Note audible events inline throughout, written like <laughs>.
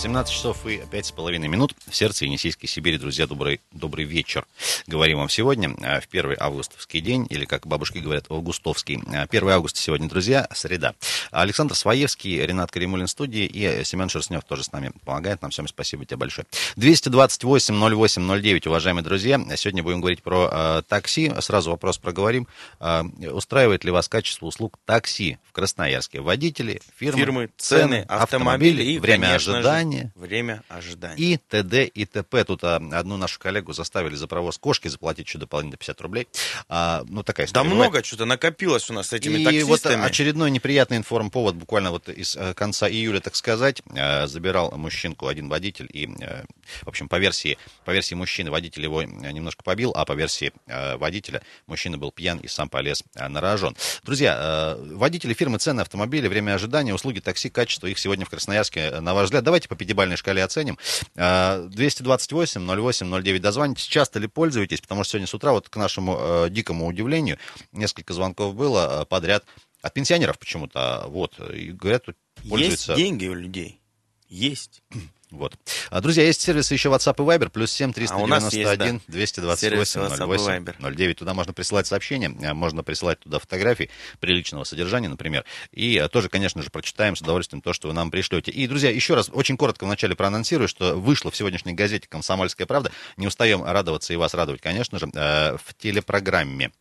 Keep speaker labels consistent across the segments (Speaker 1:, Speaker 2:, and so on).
Speaker 1: 17 часов и 5,5 минут в сердце Енисейской Сибири. Друзья, добрый, добрый вечер. Говорим вам сегодня, а, в первый августовский день, или, как бабушки говорят, августовский. 1 а, августа сегодня, друзья, среда. Александр Своевский, Ренат Каримулин в студии и Семен Шерстнев тоже с нами помогает нам всем. Спасибо тебе большое. 228 08 09, уважаемые друзья. Сегодня будем говорить про э, такси. Сразу вопрос проговорим. Э, устраивает ли вас качество услуг такси в Красноярске? Водители, фирмы,
Speaker 2: фирмы цены, автомобили, автомобили
Speaker 1: и время ожидания ожидания.
Speaker 2: Время ожидания.
Speaker 1: И ТД, и ТП. Тут а, одну нашу коллегу заставили за провоз кошки заплатить еще дополнительно 50 рублей. А, ну, такая
Speaker 2: история. Да много что-то накопилось у нас с этими
Speaker 1: и
Speaker 2: таксистами.
Speaker 1: И вот очередной неприятный информповод, буквально вот из э, конца июля, так сказать, э, забирал мужчинку один водитель, и, э, в общем, по версии, по версии мужчины водитель его немножко побил, а по версии водителя мужчина был пьян и сам полез на рожон. Друзья, водители фирмы цены автомобиля, время ожидания, услуги такси, качество их сегодня в Красноярске, на ваш взгляд, давайте по пятибалльной шкале оценим. 228 08 09 дозвонитесь. Часто ли пользуетесь? Потому что сегодня с утра, вот к нашему э, дикому удивлению, несколько звонков было э, подряд от пенсионеров почему-то. Вот, и говорят, тут
Speaker 2: пользуются... Есть деньги у людей. Есть.
Speaker 1: Вот. А, друзья, есть сервисы еще WhatsApp и Viber, плюс 7 391 а есть, да. 228 08 09. Туда можно присылать сообщения, а, можно присылать туда фотографии приличного содержания, например. И а, тоже, конечно же, прочитаем с удовольствием то, что вы нам пришлете. И, друзья, еще раз очень коротко вначале проанонсирую, что вышло в сегодняшней газете «Комсомольская правда». Не устаем радоваться и вас радовать, конечно же, в телепрограмме.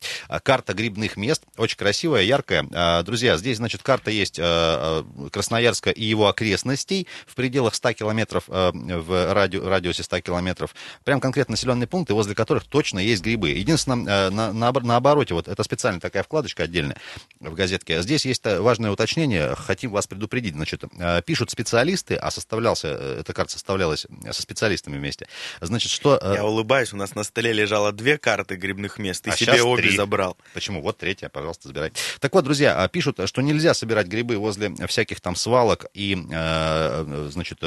Speaker 1: Карта грибных мест, очень красивая, яркая. Друзья, здесь, значит, карта есть Красноярска и его окрестностей в пределах 100 километров километров э, в ради, радиусе 100 километров, прям конкретно населенные пункты, возле которых точно есть грибы. Единственное, э, на, на, на обороте, вот это специальная такая вкладочка отдельная в газетке. Здесь есть э, важное уточнение, хотим вас предупредить. Значит, пишут специалисты, а составлялся, эта карта составлялась со специалистами вместе. Значит, что...
Speaker 2: Я улыбаюсь, у нас на столе лежало две карты грибных мест, и а себе обе три. забрал.
Speaker 1: Почему? Вот третья, пожалуйста, забирай. Так вот, друзья, пишут, что нельзя собирать грибы возле всяких там свалок и, значит,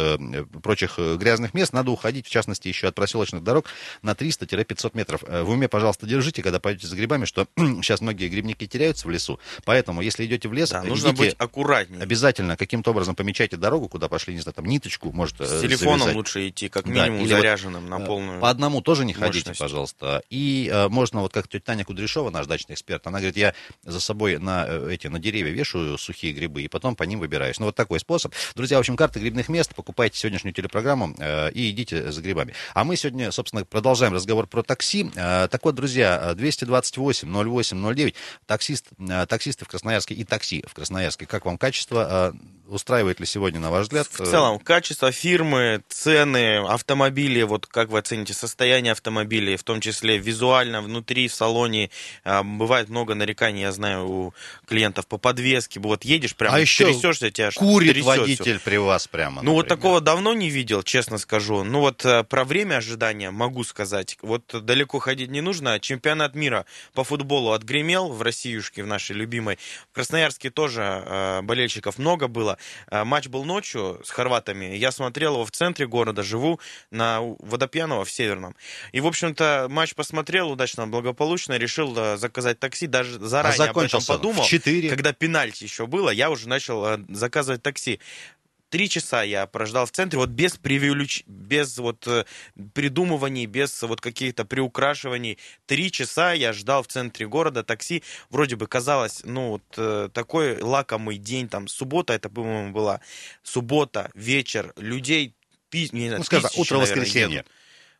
Speaker 1: прочих э, грязных мест, надо уходить, в частности, еще от проселочных дорог на 300-500 метров. Э, в уме, пожалуйста, держите, когда пойдете за грибами, что <clears throat> сейчас многие грибники теряются в лесу, поэтому, если идете в лес,
Speaker 2: да, нужно идите быть аккуратнее.
Speaker 1: Обязательно каким-то образом помечайте дорогу, куда пошли, не знаю, там ниточку, может
Speaker 2: С э, телефоном завязать. лучше идти, как минимум да, заряженным вот, на полную
Speaker 1: По одному тоже не мощность. ходите, пожалуйста. И э, можно, вот как тетя Таня Кудряшова, наш дачный эксперт, она говорит, я за собой на эти, на деревья вешаю сухие грибы, и потом по ним выбираюсь. Ну, вот такой способ. Друзья, в общем, карты грибных мест, покупайте сегодняшнюю телепрограмму, программу э, и идите за грибами. А мы сегодня, собственно, продолжаем разговор про такси. Э, так вот, друзья, 228 08 09, таксист, э, таксисты в Красноярске и такси в Красноярске. Как вам качество? устраивает ли сегодня, на ваш взгляд?
Speaker 2: В целом, качество фирмы, цены, автомобили, вот как вы оцените состояние автомобилей, в том числе визуально, внутри, в салоне. Бывает много нареканий, я знаю, у клиентов по подвеске. Вот едешь, прям
Speaker 1: а еще трясешься, тебя
Speaker 2: курит
Speaker 1: трясет водитель все. при вас прямо,
Speaker 2: Ну, например. вот такого давно не видел, честно скажу. Ну, вот э, про время ожидания могу сказать. Вот далеко ходить не нужно. Чемпионат мира по футболу отгремел в Россиюшке, в нашей любимой. В Красноярске тоже э, болельщиков много было. Э, матч был ночью с хорватами. Я смотрел его в центре города, живу на Водопьянова в Северном. И, в общем-то, матч посмотрел удачно, благополучно, решил э, заказать такси. Даже заранее а об этом подумал. В 4. Когда пенальти еще было, я уже начал э, заказывать такси. Три часа я прождал в центре, вот без привилюч... без вот э, придумываний, без вот каких-то приукрашиваний. Три часа я ждал в центре города такси. Вроде бы казалось, ну, вот э, такой лакомый день, там, суббота это, по-моему, была. Суббота, вечер, людей,
Speaker 1: пи... не знаю, ну, скажем, утро воскресенья.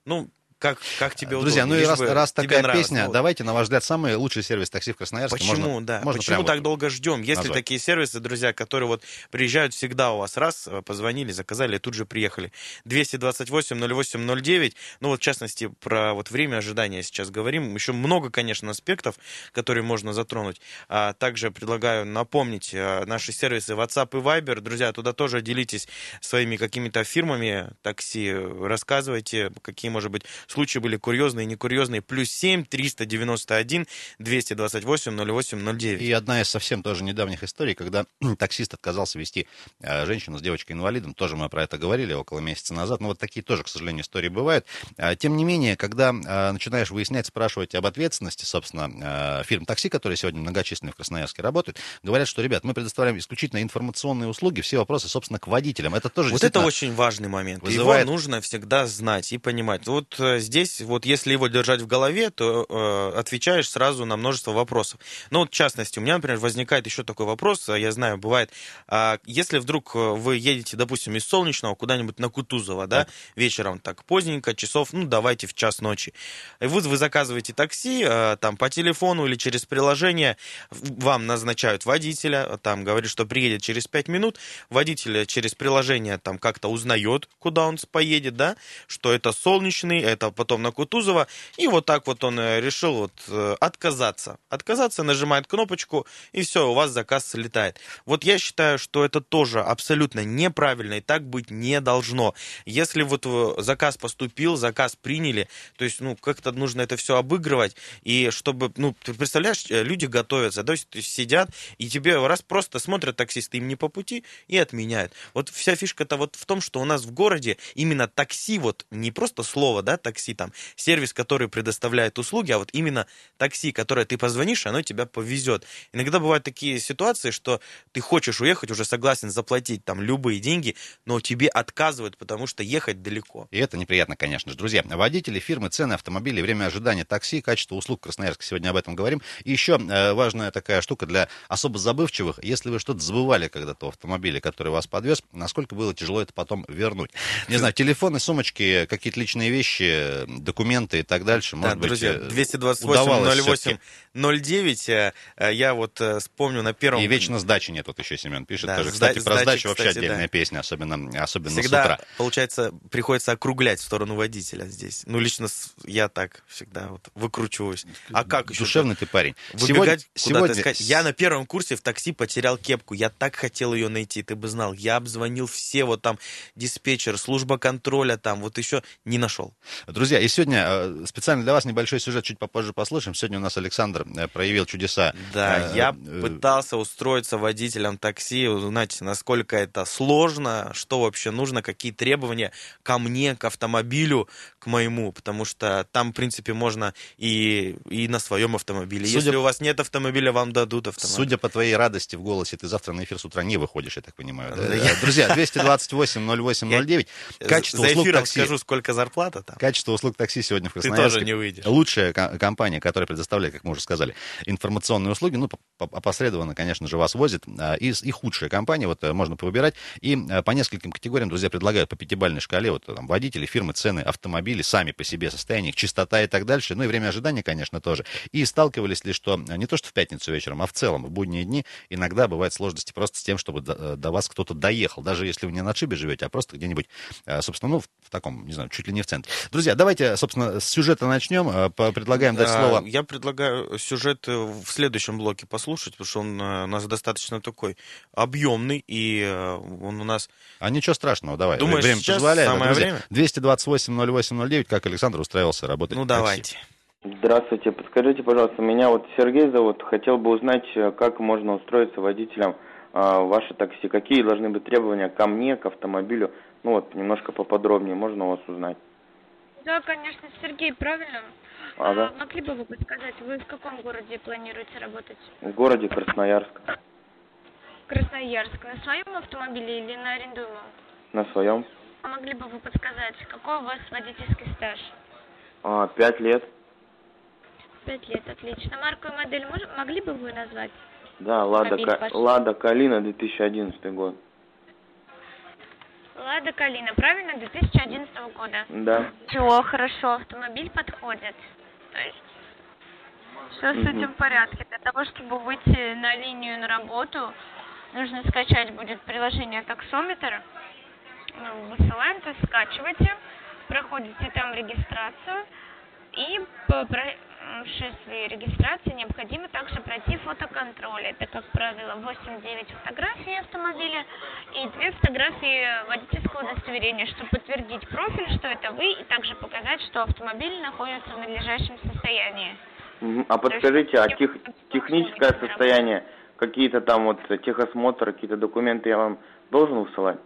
Speaker 2: Ну, как, как тебе
Speaker 1: Друзья, удобно? ну и раз, раз такая песня, ну, давайте, на ваш взгляд, самый лучший сервис такси в Красноярске.
Speaker 2: Почему, можно, да? Можно Почему так вот долго ждем? Если назвать. такие сервисы, друзья, которые вот приезжают всегда у вас, раз, э, позвонили, заказали, и тут же приехали. 228 08 09, ну вот в частности про вот время ожидания сейчас говорим. Еще много, конечно, аспектов, которые можно затронуть. А также предлагаю напомнить э, наши сервисы WhatsApp и Viber. Друзья, туда тоже делитесь своими какими-то фирмами такси, рассказывайте, какие, может быть, случаи были курьезные и некурьезные. Плюс 7 391 228 08 09.
Speaker 1: И одна из совсем тоже недавних историй, когда <clears throat> таксист отказался вести э, женщину с девочкой-инвалидом. Тоже мы про это говорили около месяца назад. Но вот такие тоже, к сожалению, истории бывают. А, тем не менее, когда э, начинаешь выяснять, спрашивать об ответственности, собственно, э, фирм такси, которые сегодня многочисленные в Красноярске работают, говорят, что, ребят, мы предоставляем исключительно информационные услуги, все вопросы, собственно, к водителям. Это тоже
Speaker 2: Вот это очень важный момент. Вызывает... Его нужно всегда знать и понимать. Вот здесь, вот если его держать в голове, то э, отвечаешь сразу на множество вопросов. Ну, вот, в частности, у меня, например, возникает еще такой вопрос, я знаю, бывает, э, если вдруг вы едете, допустим, из Солнечного куда-нибудь на Кутузова, да, да, вечером так поздненько, часов, ну, давайте в час ночи, и вы, вы заказываете такси, э, там, по телефону или через приложение, вам назначают водителя, там, говорит, что приедет через 5 минут, водитель через приложение там как-то узнает, куда он поедет, да, что это Солнечный, это потом на Кутузова, и вот так вот он э, решил вот э, отказаться. Отказаться, нажимает кнопочку, и все, у вас заказ слетает. Вот я считаю, что это тоже абсолютно неправильно, и так быть не должно. Если вот э, заказ поступил, заказ приняли, то есть, ну, как-то нужно это все обыгрывать, и чтобы, ну, ты представляешь, люди готовятся, то есть сидят, и тебе раз просто смотрят таксисты им не по пути и отменяют. Вот вся фишка-то вот в том, что у нас в городе именно такси, вот не просто слово, да, такси там, сервис, который предоставляет услуги, а вот именно такси, которое ты позвонишь, оно тебя повезет. Иногда бывают такие ситуации, что ты хочешь уехать, уже согласен заплатить там любые деньги, но тебе отказывают, потому что ехать далеко.
Speaker 1: И это неприятно, конечно же. Друзья, водители, фирмы, цены автомобилей, время ожидания такси, качество услуг Красноярска. Сегодня об этом говорим. И еще э, важная такая штука для особо забывчивых. Если вы что-то забывали когда-то в автомобиле, который вас подвез, насколько было тяжело это потом вернуть. Не знаю, телефоны, сумочки, какие-то личные вещи, документы и так дальше.
Speaker 2: Может да, друзья, 228 08 09. Я вот э, вспомню на первом...
Speaker 1: И вечно сдачи нет, вот еще Семен пишет да, тоже. Кстати, про сдачу вообще кстати, отдельная да. песня, особенно, особенно
Speaker 2: всегда,
Speaker 1: с утра.
Speaker 2: получается, приходится округлять в сторону водителя здесь. Ну, лично я так всегда вот выкручиваюсь. А как
Speaker 1: еще? Душевный ты парень.
Speaker 2: Выбегать сегодня, сегодня... Я на первом курсе в такси потерял кепку. Я так хотел ее найти, ты бы знал. Я обзвонил все, вот там диспетчер, служба контроля, там вот еще не нашел.
Speaker 1: Друзья, и сегодня э, специально для вас небольшой сюжет, чуть попозже послушаем. Сегодня у нас Александр э, проявил чудеса.
Speaker 2: Да, э, я пытался устроиться водителем такси, узнать, насколько это сложно, что вообще нужно, какие требования ко мне, к автомобилю, к моему, потому что там, в принципе, можно и, и на своем автомобиле. Судя... Если у вас нет автомобиля, вам дадут автомобиль.
Speaker 1: Судя по твоей радости в голосе, ты завтра на эфир с утра не выходишь, я так понимаю. Да? Да. Друзья, 228 08 09.
Speaker 2: Качество услуг такси. скажу, сколько зарплата там.
Speaker 1: Качество услуг такси сегодня в Красноярске.
Speaker 2: Ты тоже не выйдешь.
Speaker 1: Лучшая компания, которая предоставляет, как мы уже сказали, информационные услуги, ну, опосредованно, конечно же, вас возит. А, и, и худшая компания, вот э, можно повыбирать. И э, по нескольким категориям, друзья, предлагают по пятибалльной шкале, вот там водители, фирмы, цены, автомобили, сами по себе, состояние их, чистота и так дальше. Ну и время ожидания, конечно, тоже. И сталкивались ли, что не то, что в пятницу вечером, а в целом, в будние дни, иногда бывают сложности просто с тем, чтобы до, э, до вас кто-то доехал, даже если вы не на отшибе живете, а просто где-нибудь, собственно, ну, в таком, не знаю, чуть ли не в центре. Друзья, давайте, собственно, с сюжета начнем. Предлагаем дать слово.
Speaker 2: Я предлагаю сюжет в следующем блоке послушать, потому что он у нас достаточно такой объемный, и он у нас...
Speaker 1: А ничего страшного, давай.
Speaker 2: Думаешь, время сейчас позволяет.
Speaker 1: самое Друзья, время? 228 08 09, как Александр устраивался работать
Speaker 2: Ну, давайте.
Speaker 3: Здравствуйте, подскажите, пожалуйста, меня вот Сергей зовут, хотел бы узнать, э, как можно устроиться водителем э, ваше такси, какие должны быть требования ко мне, к автомобилю, ну вот, немножко поподробнее, можно у вас узнать?
Speaker 4: Да, конечно, Сергей, правильно?
Speaker 3: А, да.
Speaker 4: Могли бы вы подсказать, вы в каком городе планируете работать?
Speaker 3: В городе Красноярск.
Speaker 4: Красноярск. На своем автомобиле или на арендуемом?
Speaker 3: На своем.
Speaker 4: А могли бы вы подсказать, какой у вас водительский стаж?
Speaker 3: А, пять лет.
Speaker 4: Пять лет, отлично. Марку и модель мож... могли бы вы назвать?
Speaker 3: Да, Лада, Ка... Лада Калина, 2011 год.
Speaker 4: Лада Калина, правильно? 2011 года?
Speaker 3: Да.
Speaker 4: Все, хорошо, автомобиль подходит. То есть все с этим в порядке. Для того, чтобы выйти на линию на работу, нужно скачать будет приложение таксометр. Мы высылаем, то есть скачиваете, проходите там регистрацию и осуществе регистрации необходимо также пройти фотоконтроль. Это, как правило, 8-9 фотографий автомобиля и две фотографии водительского удостоверения, чтобы подтвердить профиль, что это вы, и также показать, что автомобиль находится в надлежащем состоянии.
Speaker 3: А подскажите, а тех, техническое состояние, какие-то там вот техосмотр, какие-то документы я вам должен высылать?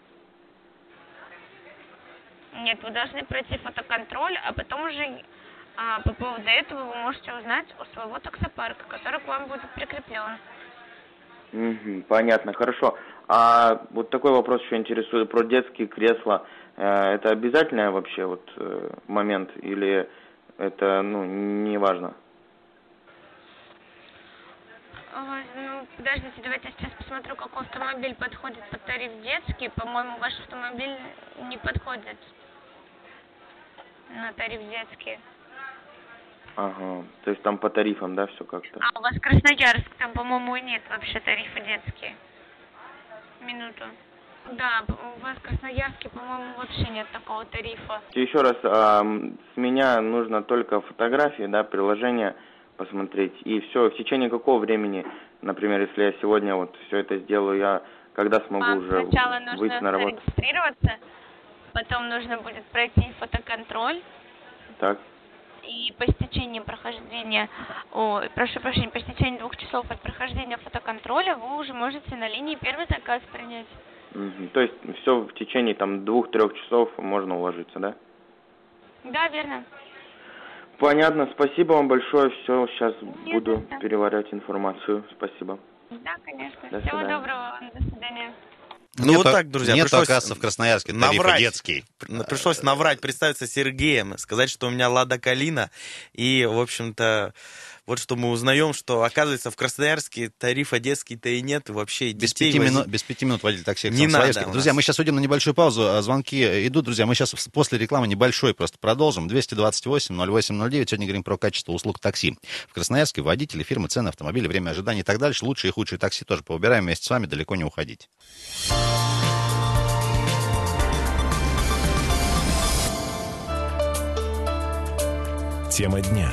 Speaker 4: Нет, вы должны пройти фотоконтроль, а потом уже а, по поводу этого вы можете узнать у своего таксопарка, который к вам будет прикреплен.
Speaker 3: Угу, понятно, хорошо. А вот такой вопрос еще интересует про детские кресла. Э, это обязательный вообще вот э, момент или это ну не важно?
Speaker 4: Ну, подождите, давайте я сейчас посмотрю, какой автомобиль подходит под тариф детский. По-моему, ваш автомобиль не подходит на тариф детский.
Speaker 3: Ага, то есть там по тарифам, да, все как-то?
Speaker 4: А у вас Красноярск, там, по-моему, нет вообще тарифа детские. Минуту. Да, у вас в Красноярске, по-моему, вообще нет такого тарифа.
Speaker 3: Еще раз, а, с меня нужно только фотографии, да, приложение посмотреть, и все, в течение какого времени, например, если я сегодня вот все это сделаю, я когда смогу Вам уже
Speaker 4: сначала
Speaker 3: выйти на работу?
Speaker 4: зарегистрироваться, потом нужно будет пройти фотоконтроль.
Speaker 3: Так
Speaker 4: и по истечении прохождения, о, прошу прощения, по истечении двух часов от прохождения фотоконтроля вы уже можете на линии первый заказ принять.
Speaker 3: Угу. То есть все в течение там двух-трех часов можно уложиться, да?
Speaker 4: Да, верно.
Speaker 3: Понятно, спасибо вам большое. Все, сейчас Нет, буду да. переваривать информацию. Спасибо.
Speaker 4: Да, конечно. До Всего свидания. доброго. До свидания.
Speaker 1: Ну нет, вот так, друзья. Нет оказывается, в Красноярске наврать, детский.
Speaker 2: Пришлось наврать, представиться Сергеем, сказать, что у меня Лада Калина. И, в общем-то, вот что мы узнаем, что, оказывается, в Красноярске тарифа детский-то и нет, вообще
Speaker 1: без пяти, воз... минут, без пяти минут водитель такси не надо Друзья, мы сейчас уйдем на небольшую паузу, а звонки идут, друзья, мы сейчас после рекламы небольшой просто продолжим. 228-08-09, сегодня говорим про качество услуг такси. В Красноярске водители, фирмы, цены, автомобили, время ожидания и так дальше. Лучшие и худшие такси тоже повыбираем вместе с вами, далеко не уходить.
Speaker 5: Тема дня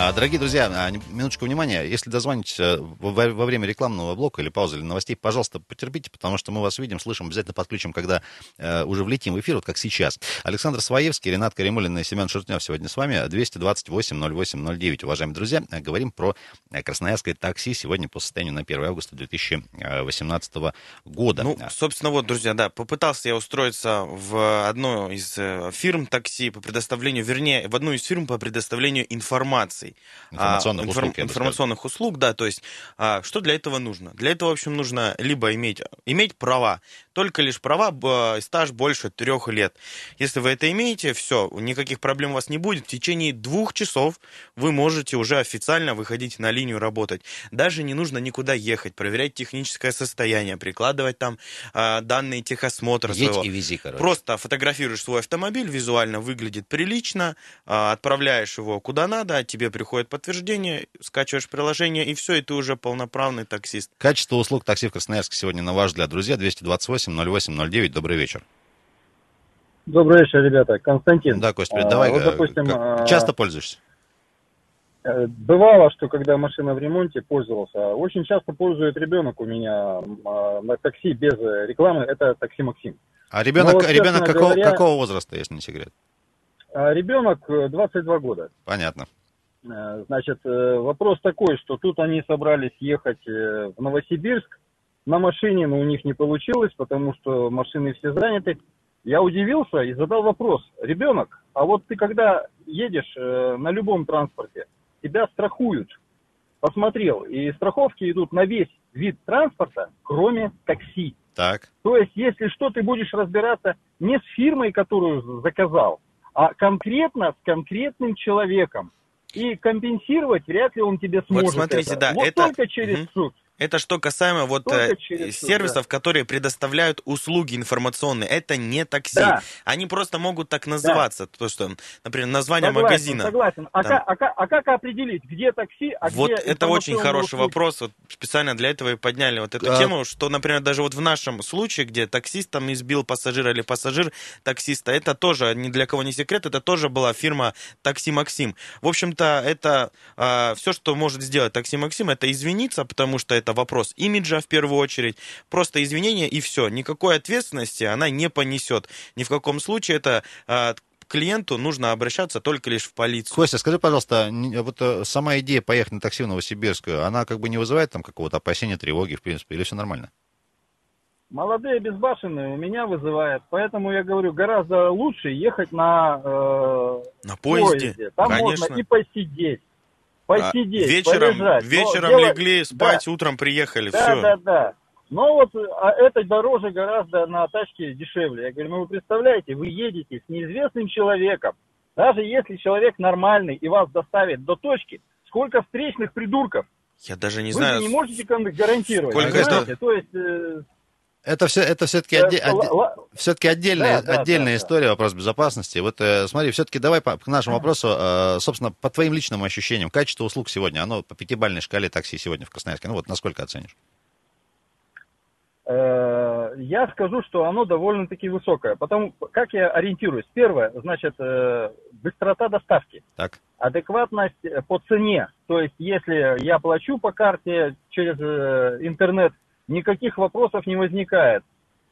Speaker 1: А, дорогие друзья, а, минуточку внимания. Если дозвонитесь э, во время рекламного блока или паузы или новостей, пожалуйста, потерпите, потому что мы вас видим, слышим, обязательно подключим, когда э, уже влетим в эфир, вот как сейчас. Александр Своевский, Ренат Каримулин и Семен Шертнев сегодня с вами. 228-08-09. Уважаемые друзья, э, говорим про красноярское такси сегодня по состоянию на 1 августа 2018 года.
Speaker 2: Ну, собственно, вот, друзья, да, попытался я устроиться в одну из фирм такси по предоставлению, вернее, в одну из фирм по предоставлению информации информаций.
Speaker 1: Информационных, а, услуг,
Speaker 2: информационных услуг, да, то есть а, что для этого нужно? Для этого, в общем, нужно либо иметь, иметь права, только лишь права, стаж больше трех лет. Если вы это имеете, все, никаких проблем у вас не будет. В течение двух часов вы можете уже официально выходить на линию работать. Даже не нужно никуда ехать, проверять техническое состояние, прикладывать там а, данные техосмотра
Speaker 1: Едь своего. и вези, короче.
Speaker 2: Просто фотографируешь свой автомобиль, визуально выглядит прилично, а, отправляешь его куда надо, тебе приходит подтверждение, скачиваешь приложение, и все, и ты уже полноправный таксист.
Speaker 1: Качество услуг такси в Красноярске сегодня на ваш взгляд, друзья, 228 0809. Добрый вечер.
Speaker 6: Добрый вечер, ребята. Константин.
Speaker 1: Да, Кость, привет. Давай. А, вот, допустим, как, а, часто пользуешься?
Speaker 6: Э, бывало, что когда машина в ремонте пользовался, очень часто пользует ребенок у меня а, на такси без рекламы, это такси Максим.
Speaker 1: А ребенок, вот, ребенок какого, говоря, какого возраста, если не секрет?
Speaker 6: Ребенок 22 э, года.
Speaker 1: Понятно.
Speaker 6: Э, значит, вопрос такой, что тут они собрались ехать в Новосибирск, на машине, но у них не получилось, потому что машины все заняты. Я удивился и задал вопрос. Ребенок, а вот ты когда едешь э, на любом транспорте, тебя страхуют. Посмотрел, и страховки идут на весь вид транспорта, кроме такси.
Speaker 1: Так.
Speaker 6: То есть, если что, ты будешь разбираться не с фирмой, которую заказал, а конкретно с конкретным человеком. И компенсировать вряд ли он тебе сможет.
Speaker 2: Вот смотрите,
Speaker 6: это.
Speaker 2: да,
Speaker 6: вот
Speaker 2: это...
Speaker 6: только через угу. суд.
Speaker 2: Это что касаемо вот э, сервисов, да. которые предоставляют услуги информационные. Это не такси. Да. Они просто могут так называться. Да. То, что, например, название
Speaker 6: согласен,
Speaker 2: магазина.
Speaker 6: Согласен. А, как, а, как, а как определить, где такси, а
Speaker 2: вот
Speaker 6: где
Speaker 2: это очень хороший услуги? вопрос. Вот специально для этого и подняли вот эту а... тему, что, например, даже вот в нашем случае, где таксист там избил пассажира или пассажир таксиста, это тоже ни для кого не секрет, это тоже была фирма Такси Максим. В общем-то, это а, все, что может сделать Такси Максим, это извиниться, потому что это вопрос имиджа в первую очередь. Просто извинения и все. Никакой ответственности она не понесет. Ни в каком случае это а, клиенту нужно обращаться только лишь в полицию.
Speaker 1: Костя, скажи, пожалуйста, вот э, сама идея поехать на такси в Новосибирскую, она как бы не вызывает там какого-то опасения, тревоги, в принципе, или все нормально?
Speaker 6: Молодые безбашенные у меня вызывает, поэтому я говорю, гораздо лучше ехать на, э,
Speaker 2: на поезде. поезде.
Speaker 6: Там Конечно. можно и посидеть, посидеть, а
Speaker 2: вечером, полежать. Вечером Но легли спать, да. утром приехали,
Speaker 6: да,
Speaker 2: все.
Speaker 6: Да, да, да. Но вот а это дороже гораздо на тачке дешевле. Я говорю, ну вы представляете, вы едете с неизвестным человеком, даже если человек нормальный и вас доставит до точки, сколько встречных придурков.
Speaker 2: Я даже не
Speaker 6: вы
Speaker 2: знаю.
Speaker 6: Вы не можете гарантировать. Сколько это... То есть э,
Speaker 1: это все, это все-таки отде, отде, все-таки отдельная, да, да, отдельная да, история, да. вопрос безопасности. Вот э, смотри, все-таки давай по, к нашему вопросу, э, собственно, по твоим личным ощущениям, качество услуг сегодня, оно по пятибалльной шкале такси сегодня в Красноярске, ну вот насколько оценишь?
Speaker 6: Э, я скажу, что оно довольно-таки высокое. Потому как я ориентируюсь? Первое, значит, быстрота доставки.
Speaker 1: Так.
Speaker 6: Адекватность по цене. То есть, если я плачу по карте через интернет, никаких вопросов не возникает.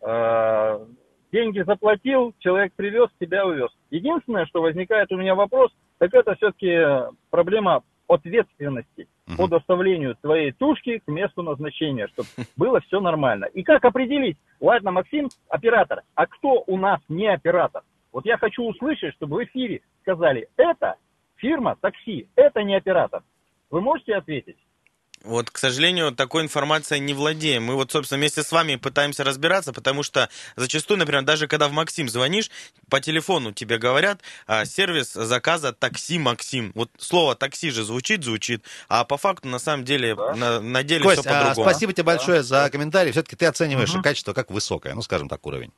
Speaker 6: А, деньги заплатил, человек привез, тебя увез. Единственное, что возникает у меня вопрос, так это все-таки проблема ответственности uh по доставлению твоей тушки к месту назначения, чтобы <laughs> было все нормально. И как определить? Ладно, Максим, оператор, а кто у нас не оператор? Вот я хочу услышать, чтобы в эфире сказали, это фирма такси, это не оператор. Вы можете ответить?
Speaker 2: Вот, к сожалению, такой информацией не владеем. Мы вот, собственно, вместе с вами пытаемся разбираться, потому что зачастую, например, даже когда в Максим звонишь, по телефону тебе говорят а, сервис заказа такси Максим. Вот слово такси же звучит, звучит, а по факту на самом деле да. на, на деле Кость, все по-другому.
Speaker 1: А, спасибо тебе большое да. за комментарий. Все-таки ты оцениваешь угу. качество как высокое, ну, скажем так, уровень.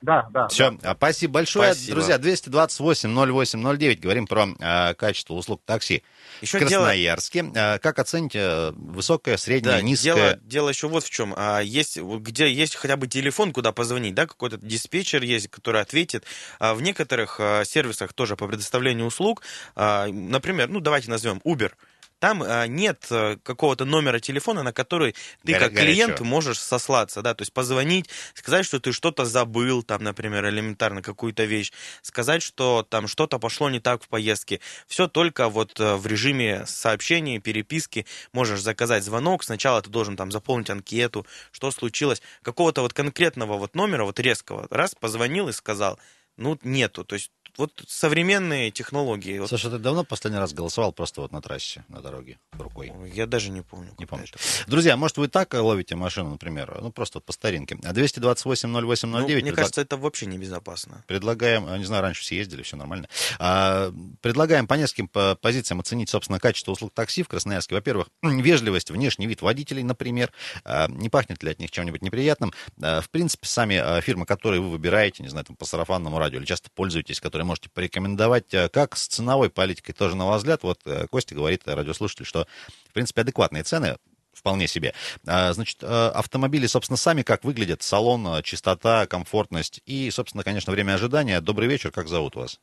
Speaker 6: Да, да.
Speaker 1: Все, да. спасибо большое. Спасибо. Друзья, 228-08-09, говорим про э, качество услуг такси еще в Красноярске. Дело... Э, как оцените э, высокое, среднее, да, низкое?
Speaker 2: Дело, дело еще вот в чем. А, есть, где есть хотя бы телефон, куда позвонить, да, какой-то диспетчер есть, который ответит. А в некоторых а, сервисах тоже по предоставлению услуг, а, например, ну давайте назовем Uber – там а, нет э, какого-то номера телефона, на который ты Горе- как клиент горячо. можешь сослаться, да, то есть позвонить, сказать, что ты что-то забыл, там, например, элементарно какую-то вещь, сказать, что там что-то пошло не так в поездке. Все только вот э, в режиме сообщений, переписки можешь заказать звонок, сначала ты должен там заполнить анкету, что случилось, какого-то вот конкретного вот номера, вот резкого, раз, позвонил и сказал, ну, нету. То есть вот современные технологии.
Speaker 1: Слушай, ты давно последний раз голосовал просто вот на трассе, на дороге, рукой?
Speaker 2: Я даже не помню.
Speaker 1: Не помню. Друзья, может, вы так ловите машину, например, ну, просто по старинке. 228-08-09. Ну,
Speaker 2: мне предлаг... кажется, это вообще небезопасно.
Speaker 1: Предлагаем, не знаю, раньше все ездили, все нормально. А, предлагаем по нескольким позициям оценить, собственно, качество услуг такси в Красноярске. Во-первых, <clears throat> вежливость, внешний вид водителей, например. А, не пахнет ли от них чем-нибудь неприятным? А, в принципе, сами а, фирмы, которые вы выбираете, не знаю, там, по сарафанному радио или часто пользуетесь, которые можете порекомендовать, э, как с ценовой политикой тоже на ваш взгляд. Вот э, Костя говорит, э, радиослушатель, что, в принципе, адекватные цены, вполне себе. А, значит, автомобили, собственно, сами как выглядят, салон, чистота, комфортность и, собственно, конечно, время ожидания. Добрый вечер, как зовут вас?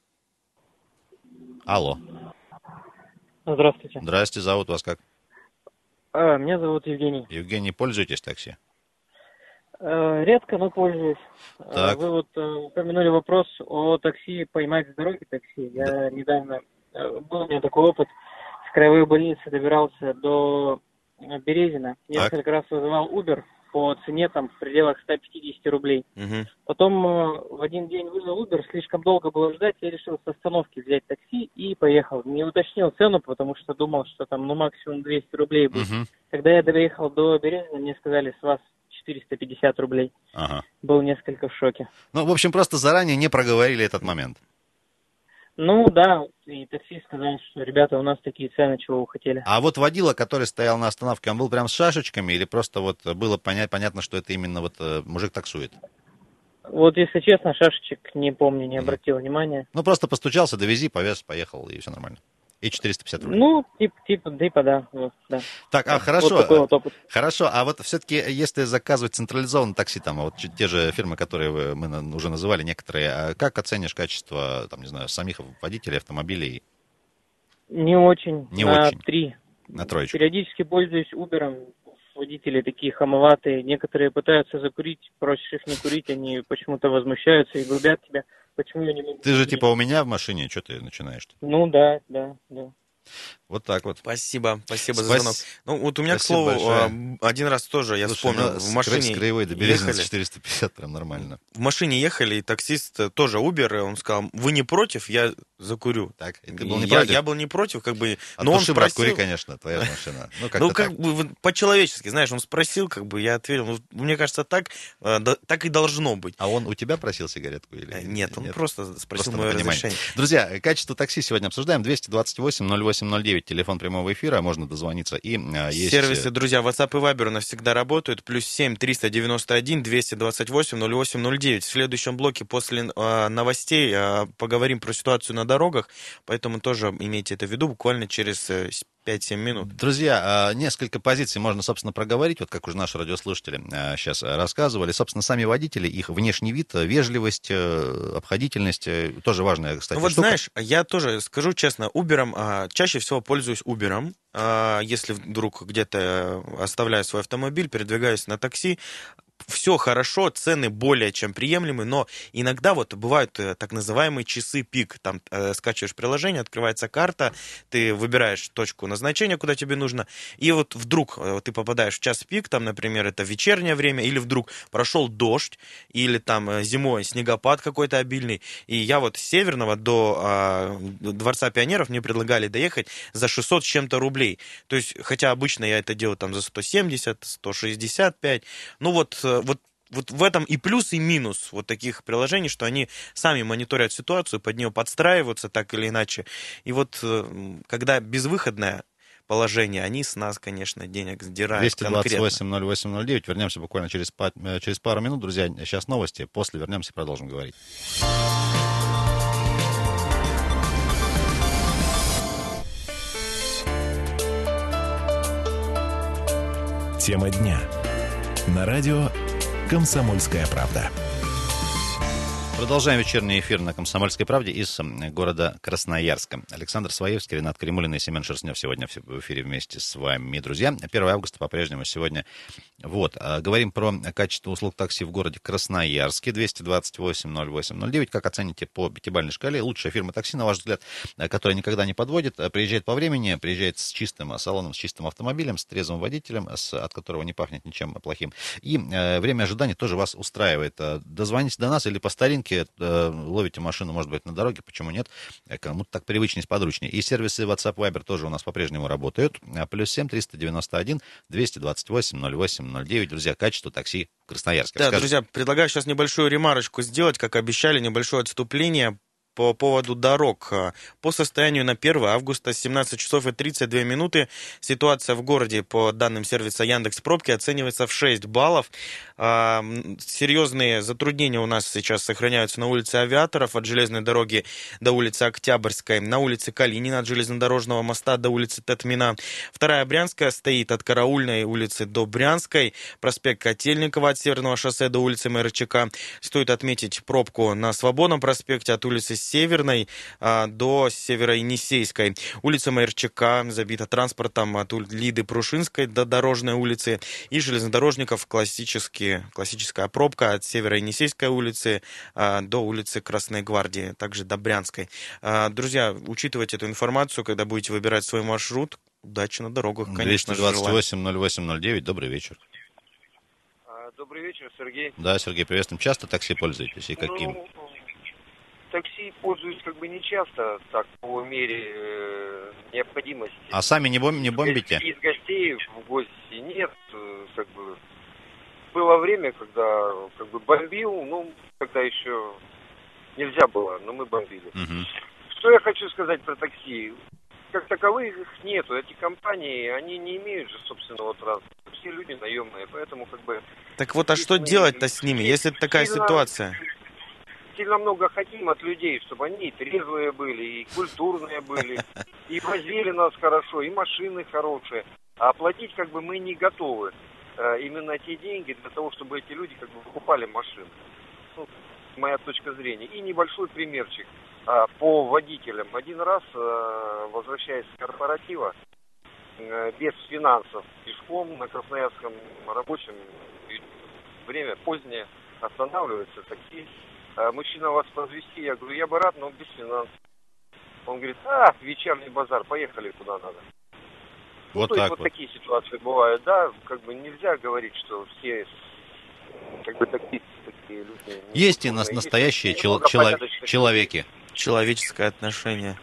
Speaker 1: Алло.
Speaker 7: Здравствуйте.
Speaker 1: Здравствуйте, зовут вас как?
Speaker 7: А, меня зовут Евгений.
Speaker 1: Евгений, пользуетесь такси?
Speaker 7: Э, редко, но пользуюсь. Э, так. Вы вот э, упомянули вопрос о такси, поймать с дороги такси. Я да. недавно, был у меня такой опыт, с краевой больницы добирался до Березина. Несколько так. раз вызывал Uber по цене там в пределах 150 рублей. Угу. Потом в один день вызвал Uber, слишком долго было ждать, я решил с остановки взять такси и поехал. Не уточнил цену, потому что думал, что там ну максимум 200 рублей будет. Угу. Когда я доехал до Березина, мне сказали, с вас 450 рублей. Ага. Был несколько в шоке.
Speaker 1: Ну, в общем, просто заранее не проговорили этот момент.
Speaker 7: Ну да, и таксист сказал, что ребята, у нас такие цены, чего вы хотели.
Speaker 1: А вот водила, который стоял на остановке, он был прям с шашечками или просто вот было понять, понятно, что это именно вот э, мужик таксует?
Speaker 7: Вот, если честно, шашечек не помню, не обратил mm. внимания.
Speaker 1: Ну, просто постучался, довези, повез, поехал, и все нормально. И 450 рублей.
Speaker 7: Ну, типа, типа, типа, да. Вот, да.
Speaker 1: Так, а хорошо. Вот такой вот опыт. Хорошо, а вот все-таки, если заказывать централизованное такси, там, вот те же фирмы, которые мы уже называли некоторые, а как оценишь качество, там, не знаю, самих водителей автомобилей?
Speaker 7: Не очень.
Speaker 1: Не на очень.
Speaker 7: три.
Speaker 1: На троечку.
Speaker 7: Периодически пользуюсь Uber, водители такие хамоватые, некоторые пытаются закурить, просишь их не курить, они почему-то возмущаются и грубят тебя. Почему я не могу?
Speaker 1: Ты же типа у меня в машине, что ты начинаешь? -то?
Speaker 7: Ну да, да, да.
Speaker 1: Вот так вот.
Speaker 2: Спасибо, спасибо Спас... за звонок. Ну, вот у меня, спасибо к слову, большое. А, один раз тоже я Слушай, вспомнил, ну, в машине
Speaker 1: с краевой до ехали. 450 прям нормально.
Speaker 2: В машине ехали, и таксист э, тоже Uber, он сказал, вы не против, я закурю.
Speaker 1: Так, и ты был не
Speaker 2: я,
Speaker 1: против?
Speaker 2: Я был не против, как бы...
Speaker 1: От но души, он спросил... брат, кури, конечно, твоя машина. <laughs>
Speaker 2: Ну, как, ну, как бы по-человечески, знаешь, он спросил, как бы я ответил. Ну, мне кажется, так, э, да, так и должно быть.
Speaker 1: А он у тебя просил сигаретку или...
Speaker 2: Э, нет, он нет? просто спросил просто мое разрешение.
Speaker 1: Друзья, качество такси сегодня обсуждаем. 228 08 09 989, телефон прямого эфира, можно дозвониться. И
Speaker 2: а, есть... Сервисы, э, друзья, WhatsApp и Viber у нас всегда работают. Плюс 7 391 228 08 09. В следующем блоке после э, новостей э, поговорим про ситуацию на дорогах, поэтому тоже имейте это в виду буквально через 5-7 минут.
Speaker 1: Друзья, несколько позиций можно, собственно, проговорить, вот как уже наши радиослушатели сейчас рассказывали. Собственно, сами водители, их внешний вид, вежливость, э, обходительность, э, тоже важная, кстати,
Speaker 2: Вот
Speaker 1: штука.
Speaker 2: знаешь, я тоже скажу честно, Uber, чаще всего пользуюсь Uber, если вдруг где-то оставляю свой автомобиль, передвигаюсь на такси, все хорошо, цены более чем приемлемы, но иногда вот бывают э, так называемые часы пик. Там э, скачиваешь приложение, открывается карта, ты выбираешь точку назначения, куда тебе нужно, и вот вдруг э, ты попадаешь в час пик, там, например, это вечернее время, или вдруг прошел дождь, или там э, зимой снегопад какой-то обильный, и я вот с Северного до э, Дворца пионеров мне предлагали доехать за 600 с чем-то рублей. То есть, хотя обычно я это делаю там за 170, 165, ну вот Э, вот вот в этом и плюс, и минус вот таких приложений, что они сами мониторят ситуацию, под нее подстраиваются так или иначе. И вот э, когда безвыходное положение, они с нас, конечно, денег сдирают
Speaker 1: 228-08-09. Вернемся буквально через, э, через пару минут, друзья. Сейчас новости. После вернемся и продолжим говорить.
Speaker 5: Тема дня на радио «Комсомольская правда».
Speaker 1: Продолжаем вечерний эфир на «Комсомольской правде» из города Красноярска. Александр Своевский, Ренат Кремулин и Семен Шерстнев сегодня в эфире вместе с вами, друзья. 1 августа по-прежнему сегодня. Вот, а, говорим про качество услуг такси в городе Красноярске. 228-08-09. Как оцените по пятибалльной шкале? Лучшая фирма такси, на ваш взгляд, которая никогда не подводит, а, приезжает по времени, приезжает с чистым салоном, с чистым автомобилем, с трезвым водителем, с, от которого не пахнет ничем плохим. И э, время ожидания тоже вас устраивает. Дозвоните до нас или по старинке рынке, э, ловите машину, может быть, на дороге, почему нет? Э, кому-то так привычнее, сподручнее. И сервисы WhatsApp Viber тоже у нас по-прежнему работают. А, плюс 7 391 228 08 09. Друзья, качество такси в Красноярске.
Speaker 2: Да, Расскажите. друзья, предлагаю сейчас небольшую ремарочку сделать, как обещали, небольшое отступление по поводу дорог. По состоянию на 1 августа 17 часов и 32 минуты ситуация в городе по данным сервиса Яндекс Пробки оценивается в 6 баллов. А, серьезные затруднения у нас сейчас сохраняются на улице Авиаторов от железной дороги до улицы Октябрьской, на улице Калинина от железнодорожного моста до улицы Татмина. Вторая Брянская стоит от Караульной улицы до Брянской, проспект Котельникова от Северного шоссе до улицы Мэрчака. Стоит отметить пробку на Свободном проспекте от улицы Северной а, до Северо-Енисейской. Улица Майерчака забита транспортом от Лиды Прушинской до Дорожной улицы и железнодорожников классические, классическая пробка от Северо-Енисейской улицы а, до улицы Красной Гвардии, также до Брянской. А, друзья, учитывайте эту информацию, когда будете выбирать свой маршрут. Удачи на дорогах, конечно
Speaker 1: 228-08-09, добрый вечер.
Speaker 8: Добрый вечер, Сергей.
Speaker 1: Да, Сергей, приветствуем. Часто такси пользуетесь и каким?
Speaker 8: Такси пользуюсь как бы не часто, так по мере э, необходимости.
Speaker 1: А сами не, бом не бомбите?
Speaker 8: Из гостей в гости нет, э, как бы было время, когда как бы бомбил, ну, когда еще нельзя было, но мы бомбили. Угу. Что хочу сказать про такси. Как таковых их нету. Эти компании, они не имеют же собственного транспорта. Все люди наемные, поэтому как бы...
Speaker 2: Так вот, а что делать-то с ними, если такая ситуация?
Speaker 8: Сильно много хотим от людей, чтобы они и трезвые были, и культурные были, <laughs> и возили нас хорошо, и машины хорошие. А оплатить как бы мы не готовы э, именно те деньги для того, чтобы эти люди как бы покупали машины. Ну, моя точка зрения. И небольшой примерчик а, по водителям. Один раз, а, возвращаясь с корпоратива, без финансов, пешком на Красноярском рабочем время позднее останавливается такси. А, мужчина вас подвести, я говорю, я бы рад, но без финансов. Он говорит, а, вечерний базар, поехали куда надо. Ну, вот то есть вот, вот такие ситуации бывают, да, как бы нельзя говорить, что все как бы такие, такие люди.
Speaker 1: Есть и нас настоящие чел- чело- человеки.
Speaker 2: Человеческое отношение.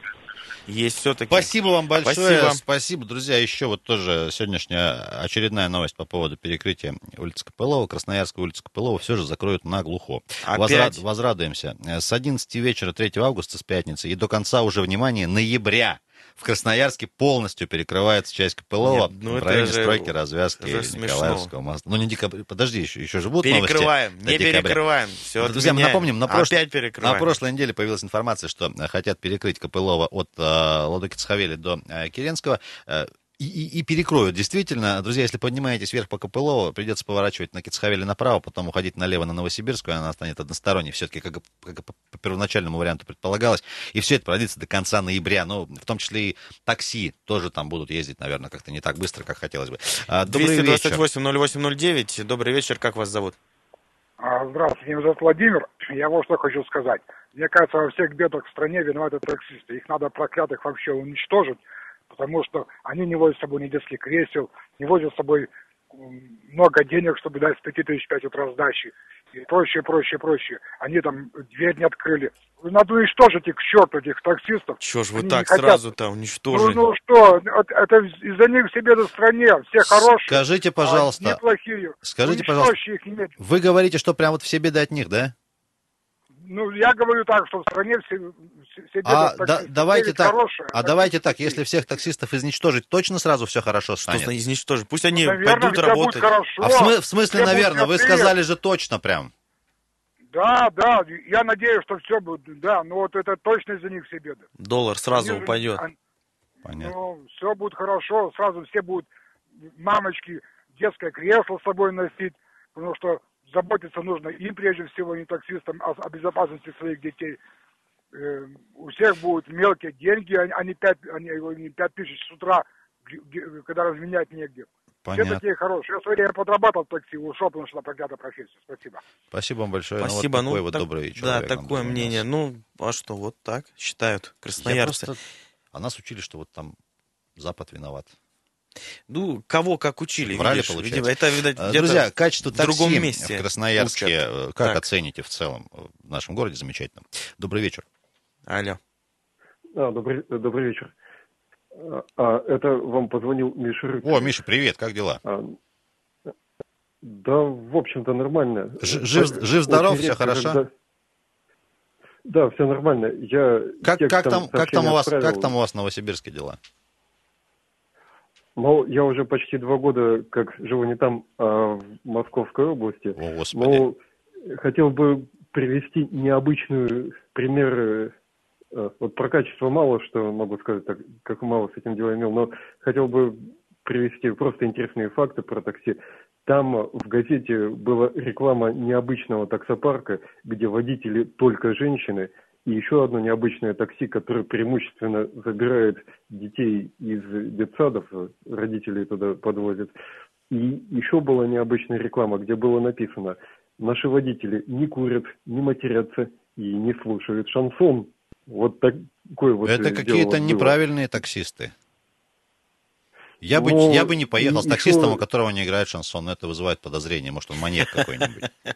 Speaker 2: Есть все-таки.
Speaker 1: Спасибо вам большое. Спасибо. Спасибо, друзья. Еще вот тоже сегодняшняя очередная новость по поводу перекрытия улицы Копылова. Красноярская улица Копылова все же закроют наглухо. Опять? Возрад... Возрадуемся. С 11 вечера 3 августа с пятницы и до конца уже, внимание, ноября в Красноярске полностью перекрывается часть Копылова Нет, ну в районе же, стройки развязки Николаевского моста. Ну, не декабрь, подожди, еще, еще же будут
Speaker 2: перекрываем,
Speaker 1: новости.
Speaker 2: Не перекрываем, все
Speaker 1: Друзья, мы напомним, на, прош... на прошлой неделе появилась информация, что э, хотят перекрыть Копылова от э, Ладоки Цхавели до э, Керенского. Э, и, и, и перекроют. Действительно, друзья, если поднимаетесь вверх по КПЛО, придется поворачивать на Кицхавеле направо, потом уходить налево на Новосибирскую, она станет односторонней, все-таки, как, как по первоначальному варианту предполагалось. И все это продлится до конца ноября. Ну, в том числе и такси тоже там будут ездить, наверное, как-то не так быстро, как хотелось бы.
Speaker 2: А, добрый 228-0809. Добрый вечер, как вас зовут?
Speaker 9: А, здравствуйте, меня зовут Владимир. Я вот что хочу сказать. Мне кажется, во всех бедах в стране виноваты таксисты. Их надо проклятых вообще уничтожить потому что они не возят с собой ни детских кресел, не возят с собой много денег, чтобы дать с 5 тысяч 5 утра сдачи и прочее, прочее, прочее. Они там дверь не открыли. Надо уничтожить их к черту, этих таксистов.
Speaker 2: Чего ж вы Они так сразу-то уничтожили?
Speaker 9: Ну, ну что, это из-за них себе на стране, все хорошие.
Speaker 1: Скажите, а пожалуйста.
Speaker 9: А неплохие.
Speaker 1: Скажите, пожалуйста. Их вы говорите, что прям вот все беды от них, да?
Speaker 9: Ну, я говорю так, что в стране все, все
Speaker 1: а, да, давайте так, хорошие. А давайте так, если всех таксистов изничтожить, точно сразу все хорошо станет?
Speaker 2: Что изничтожить? Пусть они ну, наверное, пойдут работать.
Speaker 9: хорошо,
Speaker 1: а в, смы- в смысле, наверное, вы сказали же точно прям.
Speaker 9: Да, да, я надеюсь, что все будет, да, но вот это точно из-за них все беды.
Speaker 2: Доллар сразу они, упадет. Они,
Speaker 1: Понятно.
Speaker 9: Ну, все будет хорошо, сразу все будут, мамочки, детское кресло с собой носить, потому что заботиться нужно им прежде всего, не таксистам, а о безопасности своих детей. Э, у всех будут мелкие деньги, а не 5, они, не 5 тысяч с утра, когда разменять негде. Понятно. Все такие хорошие. Я в свое время подрабатывал в такси, ушел, потому что проклятая профессия. Спасибо.
Speaker 1: Спасибо вам большое.
Speaker 2: Спасибо.
Speaker 1: Ну, вот такой
Speaker 2: ну,
Speaker 1: вот
Speaker 2: так,
Speaker 1: добрый
Speaker 2: человек. Да, такое мнение. Ну, а что, вот так считают красноярцы.
Speaker 1: просто... А нас учили, что вот там Запад виноват.
Speaker 2: Ну, кого как учили,
Speaker 1: Врали,
Speaker 2: видишь,
Speaker 1: получается.
Speaker 2: Видимо, это, видать,
Speaker 1: а, Друзья, качество
Speaker 2: в другом
Speaker 1: такси
Speaker 2: месте
Speaker 1: в Красноярске, учат. Э, как
Speaker 2: так.
Speaker 1: оцените в целом в нашем городе? Замечательно. Добрый вечер.
Speaker 2: Алло.
Speaker 10: А, добрый, добрый вечер. А, а, это вам позвонил Миша Рыцарь.
Speaker 1: О, Миша, привет, как дела? А,
Speaker 10: да, в общем-то, нормально.
Speaker 1: Ж, жив, жив здоров, все хорошо? Когда...
Speaker 10: Да, все нормально. Я
Speaker 1: как, как, там, как, там у вас, как там у вас в Новосибирске дела?
Speaker 10: Ну, я уже почти два года как живу не там, а в Московской области.
Speaker 1: О, Господи.
Speaker 10: Но хотел бы привести необычный пример. Э, вот про качество мало что могу сказать, так как мало с этим дело имел, но хотел бы привести просто интересные факты про такси. Там в газете была реклама необычного таксопарка, где водители только женщины – и еще одно необычное такси, которое преимущественно забирает детей из детсадов, родителей туда подвозят. И еще была необычная реклама, где было написано, наши водители не курят, не матерятся и не слушают шансон. Вот такой вот
Speaker 1: Это какие-то неправильные таксисты. Я бы, Но... я бы не поехал и, с таксистом, еще... у которого не играет шансон. Это вызывает подозрение. Может, он маньяк какой-нибудь. <laughs>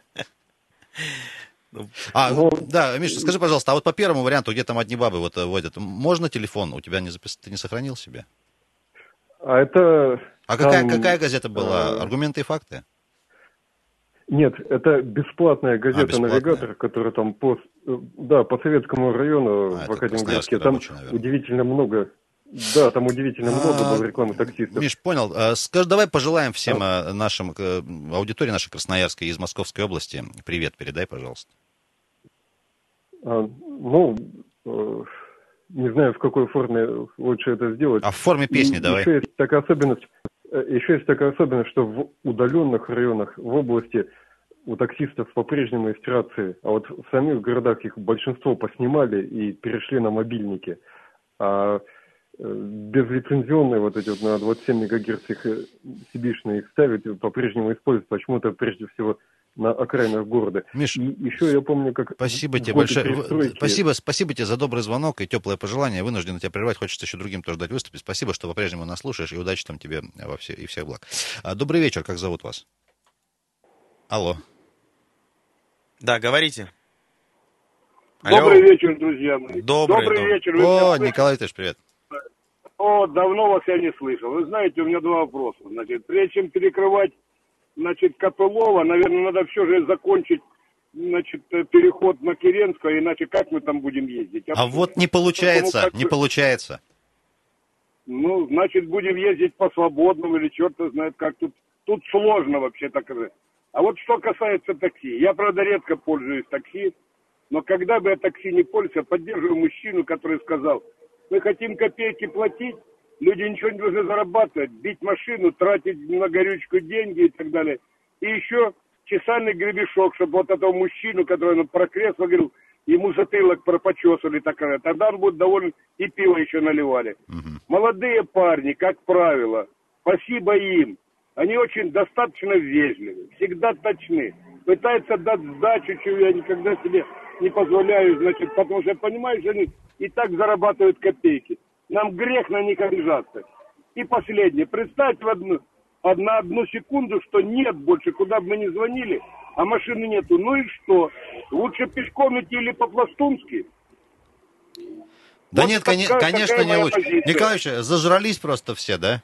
Speaker 1: А, ну, да, Миша, скажи, пожалуйста, а вот по первому варианту, где там одни бабы вот водят, можно телефон? У тебя не запис... ты не сохранил себе?
Speaker 10: А это...
Speaker 1: А какая, какая газета была? Аргументы и факты?
Speaker 10: Нет, это бесплатная газета а, «Навигатор», которая там по, да, по Советскому району а, в Академгородке. Там рабочий, удивительно много да, там удивительно много было рекламы таксистов.
Speaker 1: Миш, понял. А, скажи, давай пожелаем всем а? нашим, аудитории нашей Красноярской из Московской области. Привет передай, пожалуйста.
Speaker 10: А, ну, э, не знаю, в какой форме лучше это сделать.
Speaker 1: А в форме песни И, давай.
Speaker 10: Еще есть такая особенность, э, еще есть такая особенность, что в удаленных районах, в области у таксистов по-прежнему есть рации, а вот в самих городах их большинство поснимали и перешли на мобильники. А безлицензионные вот эти вот на 27 мегагерц их сибишные их ставят и по-прежнему используют почему-то прежде всего на окраинах города.
Speaker 1: Миш,
Speaker 10: и еще я помню, как...
Speaker 1: Спасибо тебе большое. Спасибо, спасибо тебе за добрый звонок и теплое пожелание. Вынужден тебя прервать, хочется еще другим тоже дать выступить. Спасибо, что по-прежнему нас слушаешь, и удачи там тебе во все, и всех благ. А, добрый вечер, как зовут вас? Алло.
Speaker 2: Да, говорите.
Speaker 11: Алло. Добрый вечер, друзья
Speaker 2: мои. Добрый, добрый
Speaker 1: вечер. Вы О, Николай Ильич, привет.
Speaker 11: О, давно вас я не слышал. Вы знаете, у меня два вопроса. Значит, прежде чем перекрывать значит, Копылова, наверное, надо все же закончить значит, переход на Керенского, иначе как мы там будем ездить?
Speaker 1: А, а вот не получается, не получается.
Speaker 11: Ну, значит, будем ездить по свободному или черт знает как. Тут, тут сложно вообще так сказать. А вот что касается такси. Я, правда, редко пользуюсь такси, но когда бы я такси не пользовался, поддерживаю мужчину, который сказал, мы хотим копейки платить, Люди ничего не должны зарабатывать, бить машину, тратить на горючку деньги и так далее. И еще чесальный гребешок, чтобы вот этого мужчину, который ну, про кресло говорил, ему затылок пропочесывали, так, тогда он будет доволен, и пиво еще наливали. Угу. Молодые парни, как правило, спасибо им, они очень достаточно вежливы, всегда точны. Пытаются дать сдачу, чего я никогда себе не позволяю, значит, потому что я понимаю, что они и так зарабатывают копейки. Нам грех на них обижаться. И последнее. Представьте в одну, на одну секунду, что нет больше, куда бы мы ни звонили, а машины нету. Ну и что? Лучше пешком идти или по-пластунски?
Speaker 1: Да вот нет, такая, конечно, не лучше. Позиция. Николаевич, зажрались просто все, да?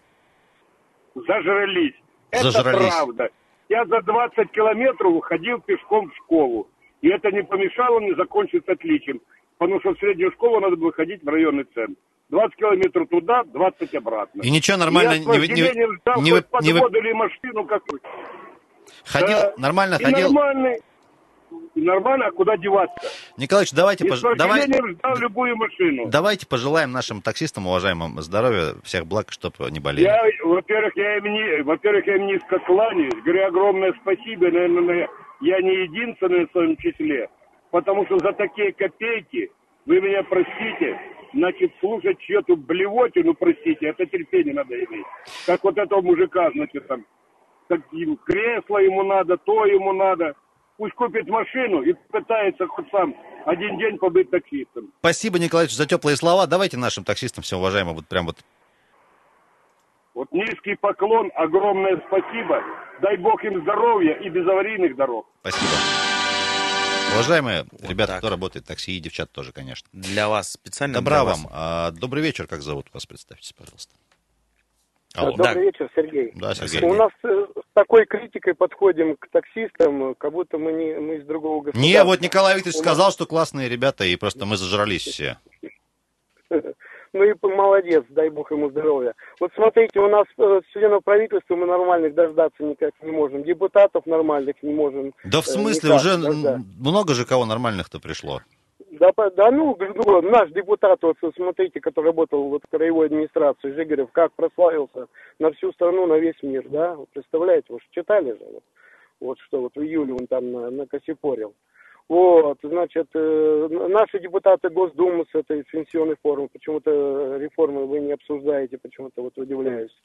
Speaker 11: Зажрались. зажрались. Это правда. Я за 20 километров уходил пешком в школу. И это не помешало мне закончить отличием. Потому что в среднюю школу надо было ходить в районный центр. 20 километров туда, 20 обратно.
Speaker 1: И ничего нормально... И
Speaker 11: я не, не, ждал, не, хоть не, подвод или машину какую
Speaker 1: Ходил, да. нормально и ходил?
Speaker 11: Нормальный, и нормально, а куда деваться?
Speaker 1: Николаевич, давайте...
Speaker 11: пож... давай... ждал любую машину.
Speaker 1: Давайте пожелаем нашим таксистам, уважаемым, здоровья, всех благ, чтобы не болели.
Speaker 11: Я, во-первых, я им не, во-первых, я им низко кланяюсь, говорю огромное спасибо, наверное, я не единственный в своем числе, потому что за такие копейки, вы меня простите, значит, слушать чью-то блевотину, простите, это терпение надо иметь. Как вот этого мужика, значит, там, таким кресло ему надо, то ему надо. Пусть купит машину и пытается хоть сам один день побыть таксистом.
Speaker 1: Спасибо, Николаевич, за теплые слова. Давайте нашим таксистам, всем уважаемым, вот прям вот
Speaker 11: вот низкий поклон, огромное спасибо. Дай бог им здоровья и безаварийных дорог.
Speaker 1: Спасибо. Уважаемые вот ребята, так. кто работает в такси, и девчат тоже, конечно.
Speaker 2: Для вас специально.
Speaker 1: Добра вам. А, добрый вечер, как зовут вас? Представьтесь, пожалуйста.
Speaker 12: Алло. Добрый да. вечер, Сергей.
Speaker 1: Да, Сергей.
Speaker 12: У нас э, с такой критикой подходим к таксистам, как будто мы не мы из другого государства.
Speaker 1: Не, вот Николай Викторович сказал, что классные ребята, и просто мы зажрались все. <laughs>
Speaker 12: Ну и молодец, дай бог ему здоровья. Вот смотрите, у нас э, членов правительства мы нормальных дождаться никак не можем. Депутатов нормальных не можем.
Speaker 1: Да в э, смысле, уже дождаться. много же кого нормальных-то пришло.
Speaker 12: Да, да ну, ну, наш депутат, вот смотрите, который работал вот в краевой администрации, Жигарев, как прославился на всю страну, на весь мир, да? Представляете, вы же читали же, вот, вот что вот в июле он там на, накосипорил. Вот, значит, э, наши депутаты Госдумы с этой пенсионной формы, почему-то реформы вы не обсуждаете, почему-то вот удивляюсь.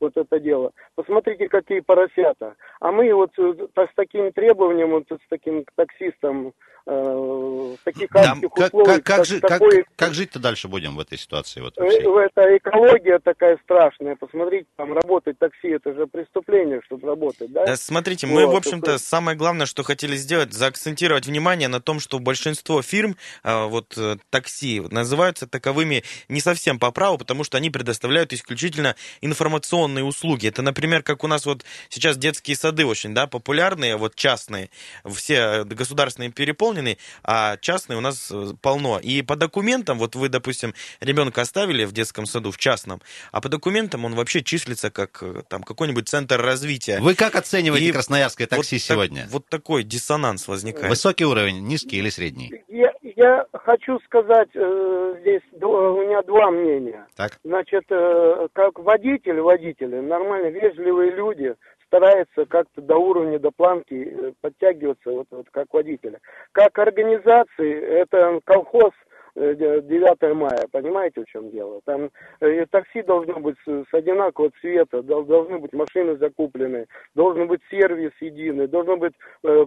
Speaker 12: Вот это дело. Посмотрите, какие поросята. А мы вот э, с таким требованием, вот с таким таксистом, э, таких да,
Speaker 1: как, условиях. Как, как, жи, такой... как, как жить-то дальше будем в этой ситуации? Вот,
Speaker 12: э, это экология такая страшная. Посмотрите, там работать такси, это же преступление, чтобы работать, да?
Speaker 2: Да, смотрите, мы, вот, в общем-то, это... самое главное, что хотели сделать, заакцентировать внимание на том, что большинство фирм, э, вот такси, называются таковыми не совсем по праву, потому что они предоставляют исключительно информационные услуги. Это, например, как у нас вот сейчас детские сады очень, да, популярные, вот частные, все государственные переполнены, а частные у нас э, полно. И по документам, вот вы, допустим, ребенка оставили в детском саду, в частном, а по документам он вообще числится как э, там какой-нибудь центр развития.
Speaker 1: Вы как оцениваете и красноярское такси
Speaker 2: вот
Speaker 1: сегодня?
Speaker 2: Так, вот такой диссонанс возникает.
Speaker 1: Высокий уровень, низкий или средний?
Speaker 12: Я, я хочу сказать, э, здесь у меня два мнения.
Speaker 1: Так.
Speaker 12: Значит, э, как водитель, водители, нормально вежливые люди, старается как-то до уровня, до планки э, подтягиваться, вот, вот как водителя. Как организации, это колхоз 9 э, мая, понимаете, в чем дело? Там э, такси должно быть с, одинакового цвета, дол, должны быть машины закуплены, должен быть сервис единый, должны быть э,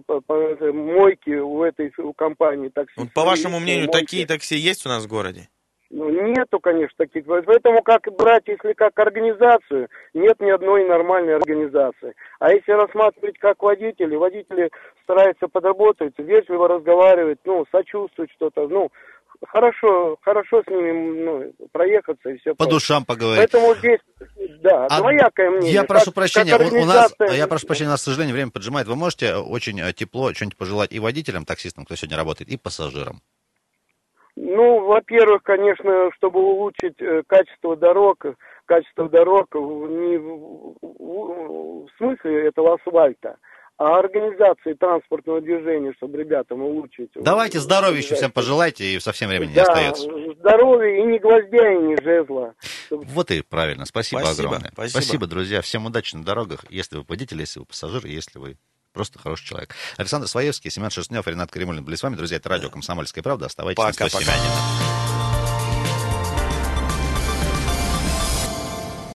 Speaker 12: мойки у этой у компании такси.
Speaker 2: Вот, по вашему мнению, мойки. такие такси есть у нас в городе?
Speaker 12: Ну, нету, конечно, таких. Поэтому, как брать, если как организацию, нет ни одной нормальной организации. А если рассматривать как водители, водители стараются подработать, вежливо разговаривать, ну, сочувствовать что-то, ну, хорошо, хорошо с ними ну, проехаться и все.
Speaker 1: По душам поговорить.
Speaker 12: Поэтому здесь, да, а двоякое мнение.
Speaker 1: Я прошу как, прощения, как организация... у нас, я прошу прощения, у нас, к сожалению, время поджимает. Вы можете очень э, тепло что-нибудь пожелать и водителям, таксистам, кто сегодня работает, и пассажирам?
Speaker 12: Ну, во-первых, конечно, чтобы улучшить э, качество дорог, качество дорог не в, в, в смысле этого асфальта, а организации транспортного движения, чтобы ребятам улучшить.
Speaker 1: Давайте здоровья еще всем пожелайте, и совсем времени да, не остается.
Speaker 12: здоровья и не гвоздя, и не жезла.
Speaker 1: Вот и правильно. Спасибо, спасибо огромное. Спасибо. спасибо, друзья. Всем удачи на дорогах, если вы водитель, если вы пассажир, если вы просто хороший человек. Александр Своевский, Семен Шерстнев, Ренат Каримулин были с вами. Друзья, это радио «Комсомольская правда». Оставайтесь
Speaker 2: пока, на 107. Пока.